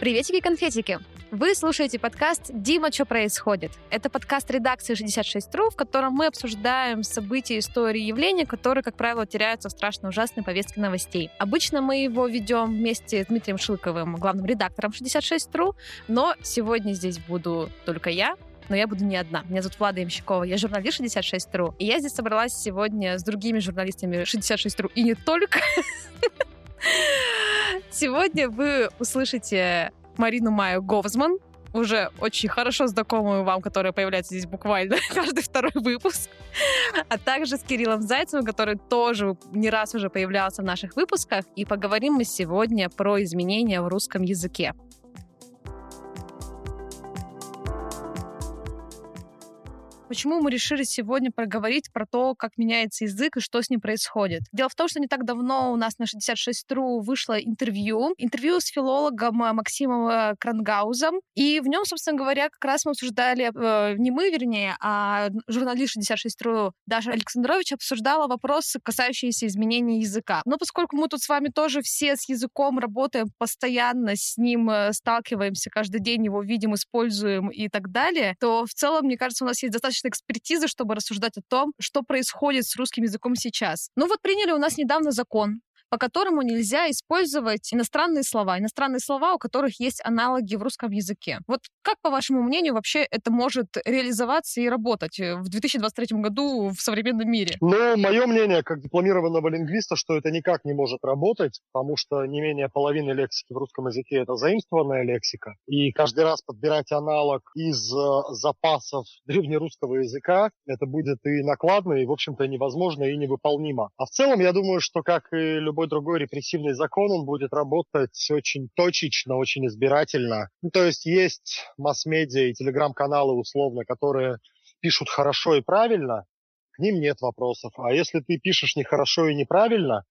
Приветики-конфетики! Вы слушаете подкаст «Дима, что происходит?». Это подкаст редакции 66.ru, в котором мы обсуждаем события, истории, явления, которые, как правило, теряются в страшно ужасной повестке новостей. Обычно мы его ведем вместе с Дмитрием Шилковым, главным редактором 66.ru, но сегодня здесь буду только я, но я буду не одна. Меня зовут Влада Ямщикова, я журналист 66.ru, и я здесь собралась сегодня с другими журналистами 66.ru, и не только. Сегодня вы услышите Марину Майю Говзман, уже очень хорошо знакомую вам, которая появляется здесь буквально каждый второй выпуск, а также с Кириллом Зайцевым, который тоже не раз уже появлялся в наших выпусках. И поговорим мы сегодня про изменения в русском языке. Почему мы решили сегодня проговорить про то, как меняется язык и что с ним происходит? Дело в том, что не так давно у нас на 66.ru вышло интервью. Интервью с филологом э, Максимом э, Крангаузом. И в нем, собственно говоря, как раз мы обсуждали, э, не мы, вернее, а журналист 66.ru Даша Александрович обсуждала вопросы, касающиеся изменения языка. Но поскольку мы тут с вами тоже все с языком работаем постоянно, с ним э, сталкиваемся каждый день, его видим, используем и так далее, то в целом, мне кажется, у нас есть достаточно достаточно экспертизы, чтобы рассуждать о том, что происходит с русским языком сейчас. Ну вот приняли у нас недавно закон, по которому нельзя использовать иностранные слова, иностранные слова, у которых есть аналоги в русском языке. Вот как, по вашему мнению, вообще это может реализоваться и работать в 2023 году в современном мире? Ну, мое мнение, как дипломированного лингвиста, что это никак не может работать, потому что не менее половины лексики в русском языке — это заимствованная лексика. И каждый раз подбирать аналог из э, запасов древнерусского языка, это будет и накладно, и, в общем-то, невозможно и невыполнимо. А в целом, я думаю, что, как и любой любой другой репрессивный закон, он будет работать очень точечно, очень избирательно. Ну, то есть есть масс-медиа и телеграм-каналы условно, которые пишут хорошо и правильно, к ним нет вопросов. А если ты пишешь нехорошо и неправильно,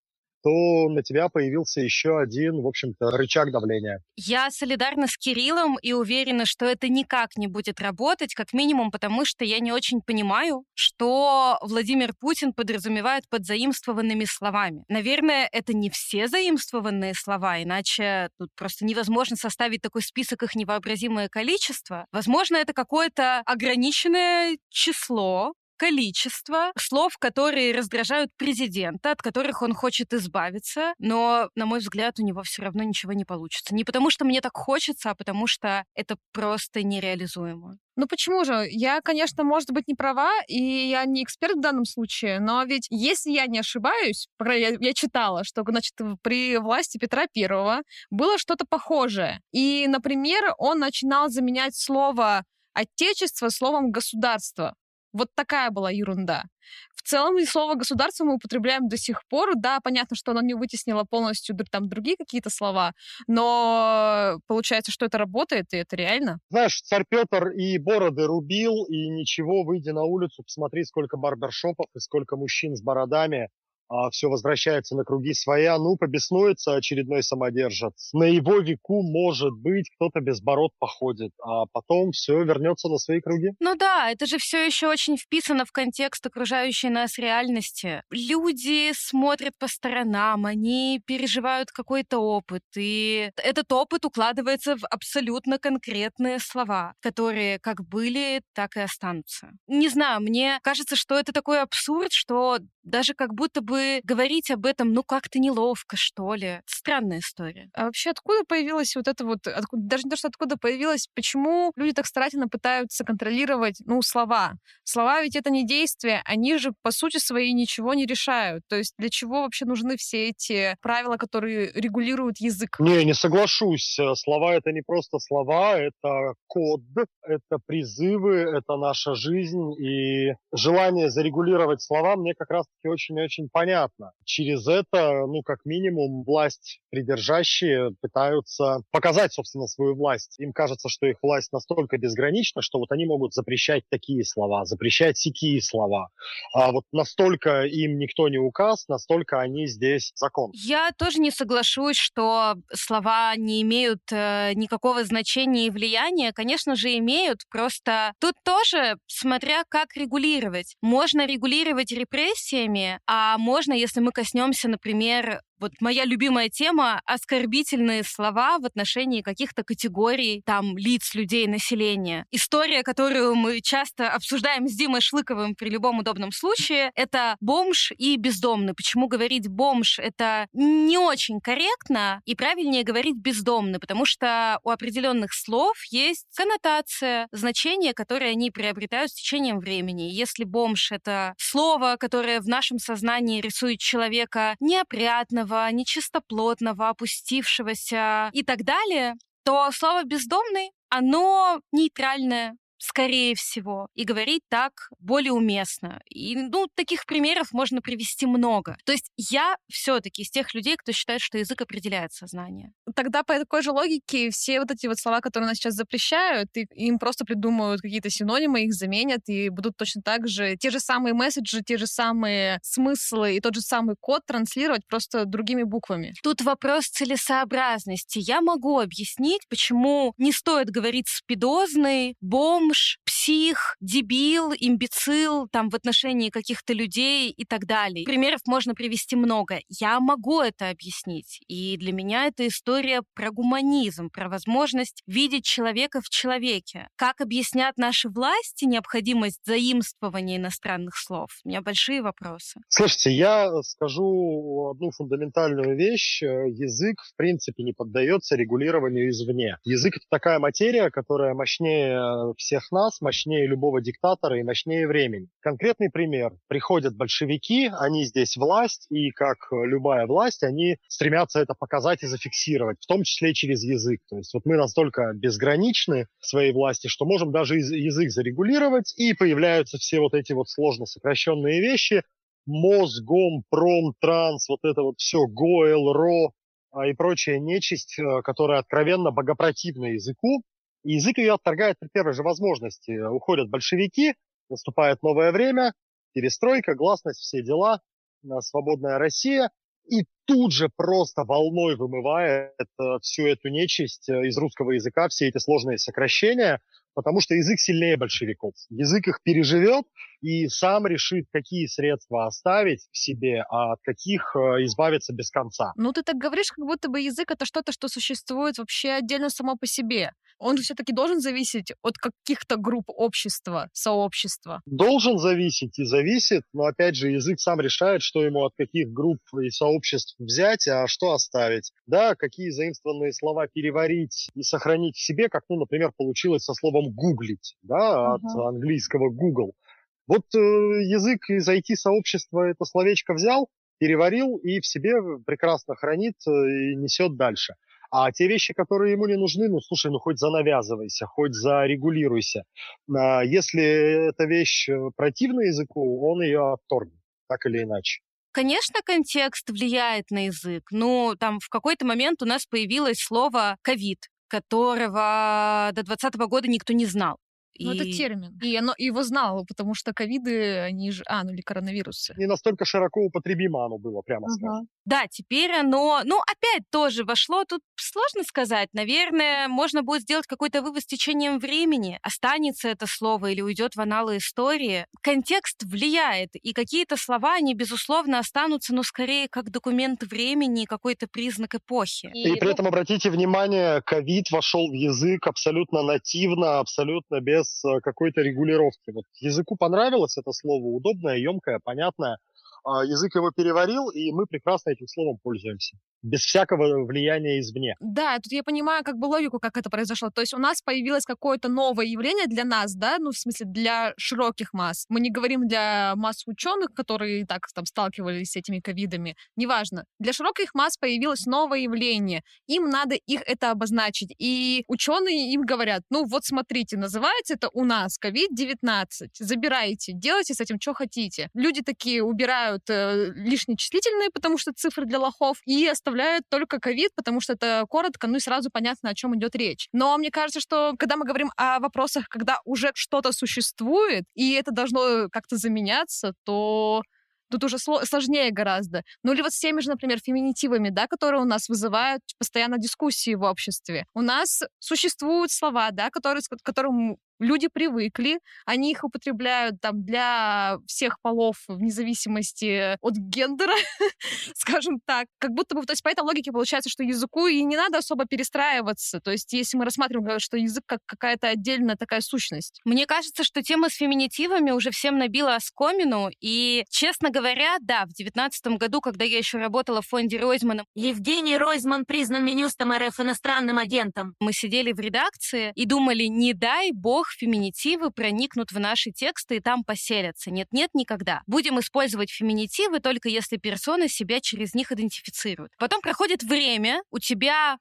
то на тебя появился еще один, в общем-то, рычаг давления. Я солидарна с Кириллом и уверена, что это никак не будет работать, как минимум потому, что я не очень понимаю, что Владимир Путин подразумевает под заимствованными словами. Наверное, это не все заимствованные слова, иначе тут просто невозможно составить такой список их невообразимое количество. Возможно, это какое-то ограниченное число количество слов, которые раздражают президента, от которых он хочет избавиться, но, на мой взгляд, у него все равно ничего не получится. Не потому, что мне так хочется, а потому что это просто нереализуемо. Ну почему же? Я, конечно, может быть, не права, и я не эксперт в данном случае, но ведь, если я не ошибаюсь, я, я читала, что, значит, при власти Петра Первого было что-то похожее. И, например, он начинал заменять слово отечество словом государство. Вот такая была ерунда. В целом, и слово «государство» мы употребляем до сих пор. Да, понятно, что оно не вытеснило полностью там другие какие-то слова, но получается, что это работает, и это реально. Знаешь, царь Петр и бороды рубил, и ничего, выйди на улицу, посмотри, сколько барбершопов и сколько мужчин с бородами а все возвращается на круги своя, ну, побеснуется очередной самодержец. На его веку, может быть, кто-то без бород походит, а потом все вернется на свои круги. Ну да, это же все еще очень вписано в контекст окружающей нас реальности. Люди смотрят по сторонам, они переживают какой-то опыт, и этот опыт укладывается в абсолютно конкретные слова, которые как были, так и останутся. Не знаю, мне кажется, что это такой абсурд, что даже как будто бы говорить об этом, ну, как-то неловко, что ли. Странная история. А вообще откуда появилась вот это вот, откуда, даже не то, что откуда появилась, почему люди так старательно пытаются контролировать, ну, слова? Слова ведь это не действия, они же по сути своей ничего не решают. То есть для чего вообще нужны все эти правила, которые регулируют язык? Не, не соглашусь. Слова — это не просто слова, это код, это призывы, это наша жизнь. И желание зарегулировать слова мне как раз все очень-очень понятно. Через это, ну, как минимум, власть придержащие пытаются показать, собственно, свою власть. Им кажется, что их власть настолько безгранична, что вот они могут запрещать такие слова, запрещать сякие слова. А вот настолько им никто не указ, настолько они здесь закон. Я тоже не соглашусь, что слова не имеют э, никакого значения и влияния. Конечно же, имеют. Просто тут тоже, смотря как регулировать. Можно регулировать репрессиями, а можно, если мы коснемся, например, Вот моя любимая тема — оскорбительные слова в отношении каких-то категорий, там, лиц, людей, населения. История, которую мы часто обсуждаем с Димой Шлыковым при любом удобном случае, это бомж и бездомный. Почему говорить бомж — это не очень корректно, и правильнее говорить бездомный, потому что у определенных слов есть коннотация, значение, которое они приобретают с течением времени. Если бомж — это слово, которое в нашем сознании рисует человека неопрятного, нечистоплотного, опустившегося и так далее, то слово «бездомный» оно нейтральное, скорее всего, и говорить так более уместно. И, ну, таких примеров можно привести много. То есть я все-таки из тех людей, кто считает, что язык определяет сознание. Тогда по такой же логике все вот эти вот слова, которые нас сейчас запрещают, и им просто придумают какие-то синонимы, их заменят, и будут точно так же те же самые месседжи, те же самые смыслы и тот же самый код транслировать просто другими буквами. Тут вопрос целесообразности. Я могу объяснить, почему не стоит говорить спидозный, бомб, бомж, псих, дебил, имбецил, там, в отношении каких-то людей и так далее. Примеров можно привести много. Я могу это объяснить. И для меня это история про гуманизм, про возможность видеть человека в человеке. Как объяснят наши власти необходимость заимствования иностранных слов? У меня большие вопросы. Слушайте, я скажу одну фундаментальную вещь. Язык, в принципе, не поддается регулированию извне. Язык — это такая материя, которая мощнее всех нас мощнее любого диктатора и мощнее времени. Конкретный пример. Приходят большевики, они здесь власть, и как любая власть, они стремятся это показать и зафиксировать, в том числе через язык. То есть вот мы настолько безграничны в своей власти, что можем даже язык зарегулировать, и появляются все вот эти вот сложно сокращенные вещи, мозгом, пром, транс, вот это вот все, ГОЭЛ, РО, а, и прочая нечисть, э, которая откровенно богопротивна языку, язык ее отторгает при первой же возможности. Уходят большевики, наступает новое время, перестройка, гласность, все дела, свободная Россия. И тут же просто волной вымывает э, всю эту нечисть э, из русского языка, все эти сложные сокращения, потому что язык сильнее большевиков. Язык их переживет и сам решит, какие средства оставить в себе, а от каких э, избавиться без конца. Ну, ты так говоришь, как будто бы язык — это что-то, что существует вообще отдельно само по себе он же все-таки должен зависеть от каких-то групп общества, сообщества. Должен зависеть и зависит, но опять же язык сам решает, что ему от каких групп и сообществ взять, а что оставить. Да, какие заимствованные слова переварить и сохранить в себе, как, ну, например, получилось со словом гуглить, да, от uh-huh. английского Google. Вот э, язык из IT-сообщества это словечко взял, переварил и в себе прекрасно хранит э, и несет дальше. А те вещи, которые ему не нужны, ну, слушай, ну, хоть занавязывайся, хоть зарегулируйся. А если эта вещь э, противна языку, он ее отторгнет, так или иначе. Конечно, контекст влияет на язык. Ну, там в какой-то момент у нас появилось слово «ковид», которого до 2020 года никто не знал. Ну, и... это термин. И оно его знало, потому что ковиды, они же... А, ну или коронавирусы. Не настолько широко употребимо оно было, прямо uh-huh. скажем. Да, теперь оно... Ну, опять тоже вошло. Тут сложно сказать. Наверное, можно будет сделать какой-то вывод с течением времени. Останется это слово или уйдет в аналы истории. Контекст влияет. И какие-то слова, они, безусловно, останутся, но скорее как документ времени, какой-то признак эпохи. И, и при этом, обратите внимание, ковид вошел в язык абсолютно нативно, абсолютно без без э, какой-то регулировки. Вот языку понравилось это слово, удобное, емкое, понятное. А язык его переварил, и мы прекрасно этим словом пользуемся без всякого влияния извне. Да, тут я понимаю как бы логику, как это произошло. То есть у нас появилось какое-то новое явление для нас, да, ну, в смысле, для широких масс. Мы не говорим для масс ученых, которые и так там сталкивались с этими ковидами. Неважно. Для широких масс появилось новое явление. Им надо их это обозначить. И ученые им говорят, ну, вот смотрите, называется это у нас COVID-19. Забирайте, делайте с этим, что хотите. Люди такие убирают э, лишние числительные, потому что цифры для лохов, и оставляют только ковид, потому что это коротко, ну и сразу понятно, о чем идет речь. Но мне кажется, что когда мы говорим о вопросах, когда уже что-то существует, и это должно как-то заменяться, то тут уже сложнее гораздо. Ну или вот с теми же, например, феминитивами, да, которые у нас вызывают постоянно дискуссии в обществе. У нас существуют слова, да, которые, которым люди привыкли, они их употребляют там для всех полов вне зависимости от гендера, скажем так. Как будто бы, то есть по этой логике получается, что языку и не надо особо перестраиваться. То есть если мы рассматриваем, что язык как какая-то отдельная такая сущность. Мне кажется, что тема с феминитивами уже всем набила оскомину, и, честно говоря, да, в девятнадцатом году, когда я еще работала в фонде Ройзмана... Евгений Ройзман признан Минюстом РФ иностранным агентом. Мы сидели в редакции и думали, не дай бог феминитивы проникнут в наши тексты и там поселятся. Нет-нет, никогда. Будем использовать феминитивы только если персона себя через них идентифицирует. Потом проходит время, у тебя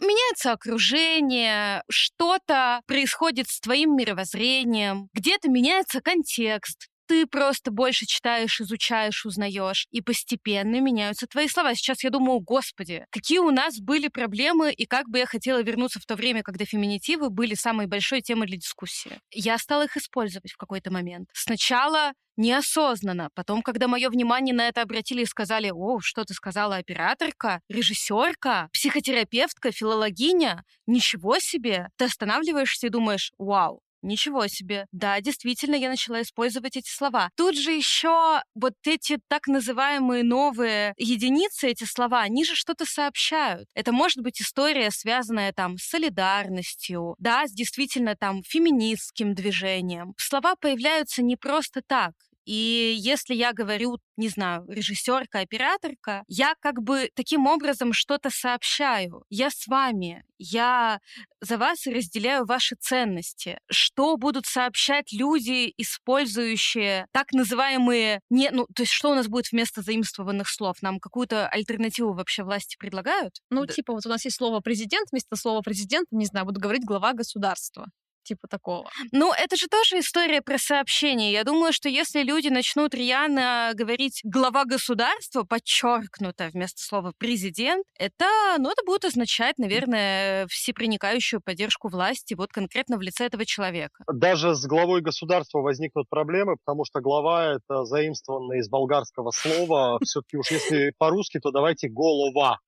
меняется окружение, что-то происходит с твоим мировоззрением, где-то меняется контекст, ты просто больше читаешь, изучаешь, узнаешь, и постепенно меняются твои слова. Сейчас я думаю, господи, какие у нас были проблемы, и как бы я хотела вернуться в то время, когда феминитивы были самой большой темой для дискуссии. Я стала их использовать в какой-то момент. Сначала неосознанно. Потом, когда мое внимание на это обратили и сказали, о, что ты сказала, операторка, режиссерка, психотерапевтка, филологиня, ничего себе, ты останавливаешься и думаешь, вау, Ничего себе. Да, действительно, я начала использовать эти слова. Тут же еще вот эти так называемые новые единицы, эти слова, они же что-то сообщают. Это может быть история, связанная там с солидарностью, да, с действительно там феминистским движением. Слова появляются не просто так. И если я говорю, не знаю, режиссерка, операторка, я как бы таким образом что-то сообщаю. Я с вами, я за вас разделяю ваши ценности. Что будут сообщать люди, использующие так называемые... Не, ну, то есть что у нас будет вместо заимствованных слов? Нам какую-то альтернативу вообще власти предлагают? Ну, да. типа вот у нас есть слово «президент», вместо слова «президент», не знаю, буду говорить «глава государства» типа такого. Ну, это же тоже история про сообщение. Я думаю, что если люди начнут рьяно говорить глава государства, подчеркнуто вместо слова президент, это, ну, это будет означать, наверное, всепроникающую поддержку власти вот конкретно в лице этого человека. Даже с главой государства возникнут проблемы, потому что глава — это заимствованное из болгарского слова. Все-таки уж если по-русски, то давайте голова.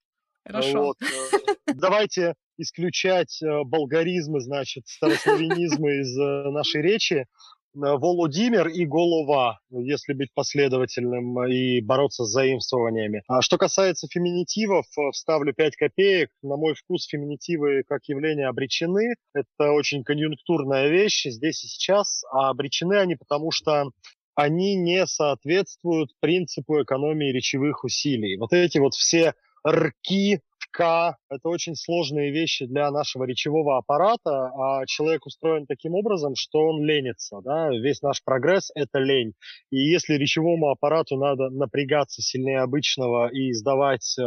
Хорошо. Вот. Э, давайте исключать э, болгаризмы, значит, старославянизмы из э, нашей речи. Э, Володимир и Голова, если быть последовательным и бороться с заимствованиями. А что касается феминитивов, вставлю 5 копеек. На мой вкус феминитивы как явление обречены. Это очень конъюнктурная вещь здесь и сейчас. А обречены они потому, что они не соответствуют принципу экономии речевых усилий. Вот эти вот все рки, К – это очень сложные вещи для нашего речевого аппарата, а человек устроен таким образом, что он ленится. Да? Весь наш прогресс – это лень. И если речевому аппарату надо напрягаться сильнее обычного и издавать э,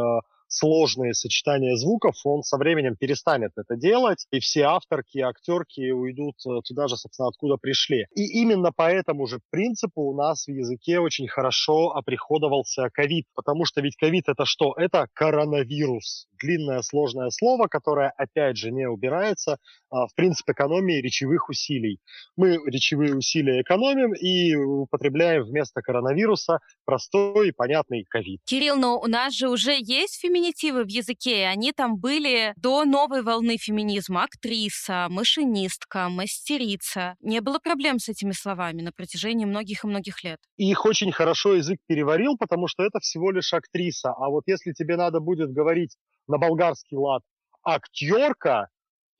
сложные сочетания звуков, он со временем перестанет это делать, и все авторки актерки уйдут э, туда же, собственно, откуда пришли. И именно по этому же принципу у нас в языке очень хорошо оприходовался ковид, потому что ведь ковид это что? Это коронавирус. Длинное сложное слово, которое, опять же, не убирается а, в принцип экономии речевых усилий. Мы речевые усилия экономим и употребляем вместо коронавируса простой и понятный ковид. Кирилл, но у нас же уже есть феминизм феминитивы в языке, они там были до новой волны феминизма. Актриса, машинистка, мастерица. Не было проблем с этими словами на протяжении многих и многих лет. Их очень хорошо язык переварил, потому что это всего лишь актриса. А вот если тебе надо будет говорить на болгарский лад актерка,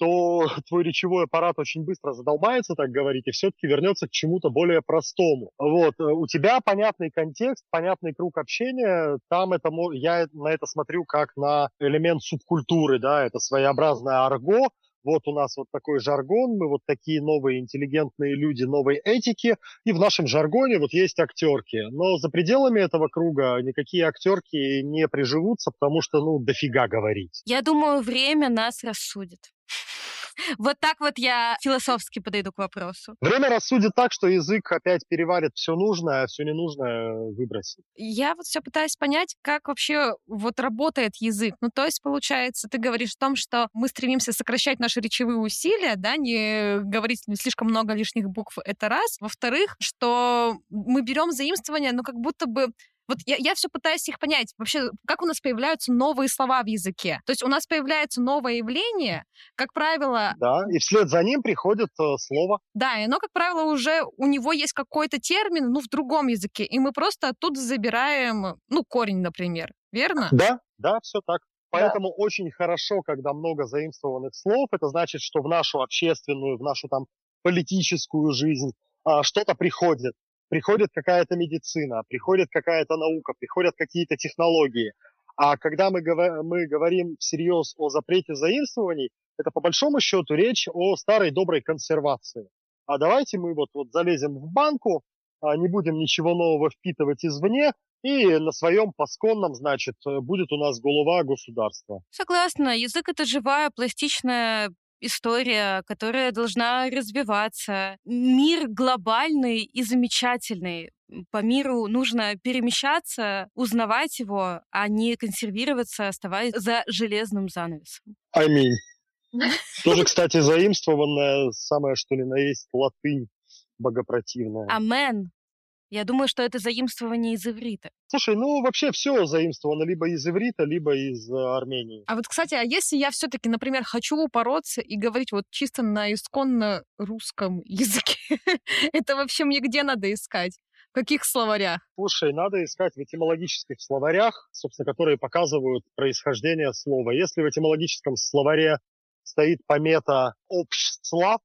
то твой речевой аппарат очень быстро задолбается, так говорить, и все-таки вернется к чему-то более простому. Вот, э, у тебя понятный контекст, понятный круг общения, там это, я на это смотрю как на элемент субкультуры, да, это своеобразное арго, вот у нас вот такой жаргон, мы вот такие новые интеллигентные люди новой этики, и в нашем жаргоне вот есть актерки. Но за пределами этого круга никакие актерки не приживутся, потому что, ну, дофига говорить. Я думаю, время нас рассудит. Вот так вот я философски подойду к вопросу. Время рассудит так, что язык опять переварит все нужное, а все ненужное выбросит. Я вот все пытаюсь понять, как вообще вот работает язык. Ну, то есть, получается, ты говоришь о том, что мы стремимся сокращать наши речевые усилия, да, не говорить слишком много лишних букв, это раз. Во-вторых, что мы берем заимствование, ну, как будто бы Вот я, я все пытаюсь их понять. Вообще, как у нас появляются новые слова в языке? То есть у нас появляется новое явление, как правило... Да, и вслед за ним приходит э, слово. Да, и оно, как правило, уже у него есть какой-то термин, ну, в другом языке, и мы просто оттуда забираем, ну, корень, например. Верно? Да, да, все так. Поэтому да. очень хорошо, когда много заимствованных слов. Это значит, что в нашу общественную, в нашу там политическую жизнь а, что-то приходит приходит какая-то медицина, приходит какая-то наука, приходят какие-то технологии. А когда мы, говор- мы говорим всерьез о запрете заимствований, это по большому счету речь о старой доброй консервации. А давайте мы вот, вот залезем в банку, а не будем ничего нового впитывать извне, и на своем пасконном, значит, будет у нас голова государства. Согласна. Язык — это живая, пластичная история, которая должна развиваться. Мир глобальный и замечательный. По миру нужно перемещаться, узнавать его, а не консервироваться, оставаясь за железным занавесом. Аминь. Тоже, кстати, заимствованная самое, что ли, на есть латынь богопротивная. Амен. Я думаю, что это заимствование из иврита. Слушай, ну вообще все заимствовано либо из иврита, либо из э, Армении. А вот, кстати, а если я все-таки, например, хочу упороться и говорить вот чисто на исконно русском языке, это вообще мне где надо искать? В каких словарях? Слушай, надо искать в этимологических словарях, собственно, которые показывают происхождение слова. Если в этимологическом словаре стоит помета «общслав»,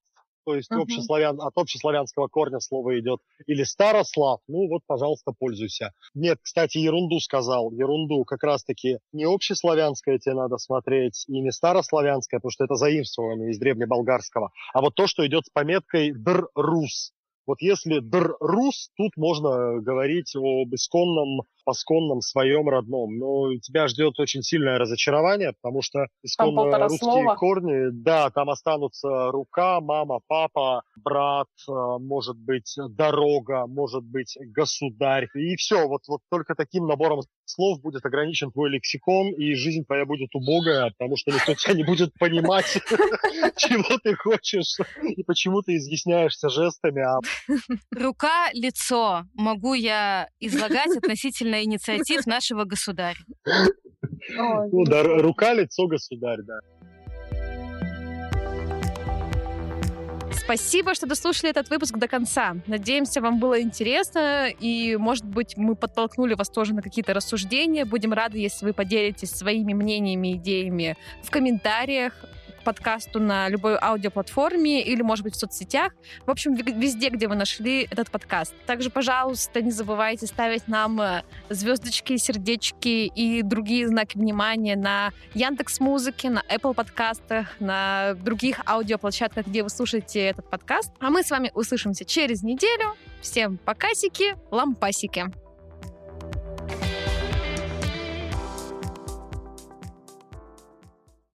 то есть uh-huh. общеславян, от общеславянского корня слово идет, или старослав, ну вот, пожалуйста, пользуйся. Нет, кстати, ерунду сказал, ерунду, как раз-таки не общеславянское тебе надо смотреть, и не старославянское, потому что это заимствование из древнеболгарского, а вот то, что идет с пометкой «др-рус», вот если др-рус, тут можно говорить об исконном, посконном своем родном. Но тебя ждет очень сильное разочарование, потому что исконно русские слова. корни, да, там останутся рука, мама, папа, брат, э, может быть, дорога, может быть, государь. И все, вот, вот только таким набором слов будет ограничен твой лексикон, и жизнь твоя будет убогая, потому что никто тебя не будет понимать, чего ты хочешь, и почему ты изъясняешься жестами. А Рука, лицо могу я излагать относительно инициатив нашего государя. Ну да, рука, лицо, государь, да. Спасибо, что дослушали этот выпуск до конца. Надеемся, вам было интересно, и, может быть, мы подтолкнули вас тоже на какие-то рассуждения. Будем рады, если вы поделитесь своими мнениями, идеями в комментариях подкасту на любой аудиоплатформе или, может быть, в соцсетях. В общем, везде, где вы нашли этот подкаст. Также, пожалуйста, не забывайте ставить нам э, звездочки, сердечки и другие знаки внимания на Яндекс Музыке, на Apple подкастах, на других аудиоплощадках, где вы слушаете этот подкаст. А мы с вами услышимся через неделю. Всем покасики, лампасики.